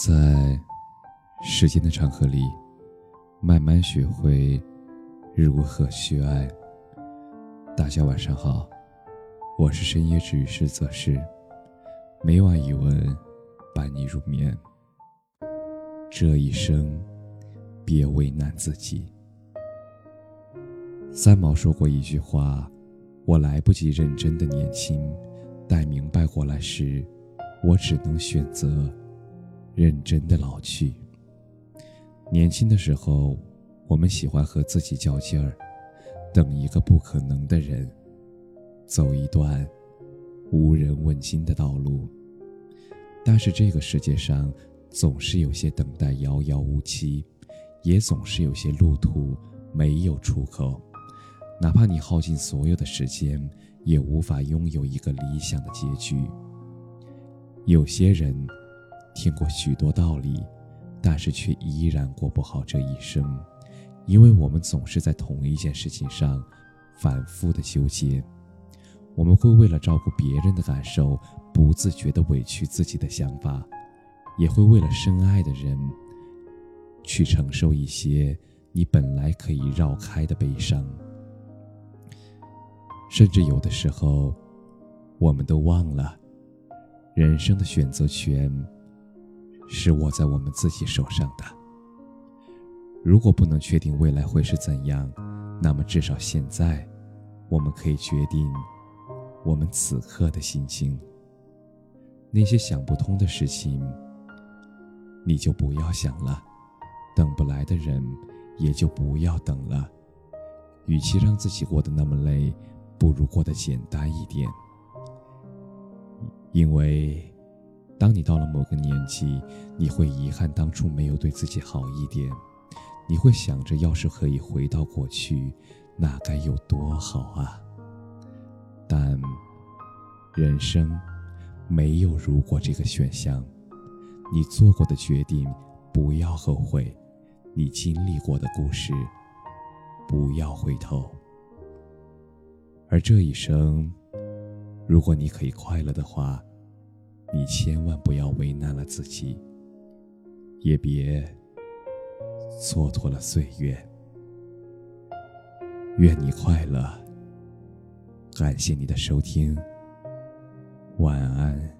在时间的长河里，慢慢学会如何去爱。大家晚上好，我是深夜治愈师泽是，每晚一文伴你入眠。这一生，别为难自己。三毛说过一句话：“我来不及认真的年轻，待明白过来时，我只能选择。”认真的老去。年轻的时候，我们喜欢和自己较劲儿，等一个不可能的人，走一段无人问津的道路。但是这个世界上，总是有些等待遥遥无期，也总是有些路途没有出口。哪怕你耗尽所有的时间，也无法拥有一个理想的结局。有些人。听过许多道理，但是却依然过不好这一生，因为我们总是在同一件事情上反复的纠结。我们会为了照顾别人的感受，不自觉的委屈自己的想法，也会为了深爱的人，去承受一些你本来可以绕开的悲伤。甚至有的时候，我们都忘了，人生的选择权。是握在我们自己手上的。如果不能确定未来会是怎样，那么至少现在，我们可以决定我们此刻的心情。那些想不通的事情，你就不要想了；等不来的人，也就不要等了。与其让自己过得那么累，不如过得简单一点，因为。当你到了某个年纪，你会遗憾当初没有对自己好一点，你会想着要是可以回到过去，那该有多好啊！但人生没有如果这个选项，你做过的决定不要后悔，你经历过的故事不要回头。而这一生，如果你可以快乐的话。你千万不要为难了自己，也别蹉跎了岁月。愿你快乐，感谢你的收听，晚安。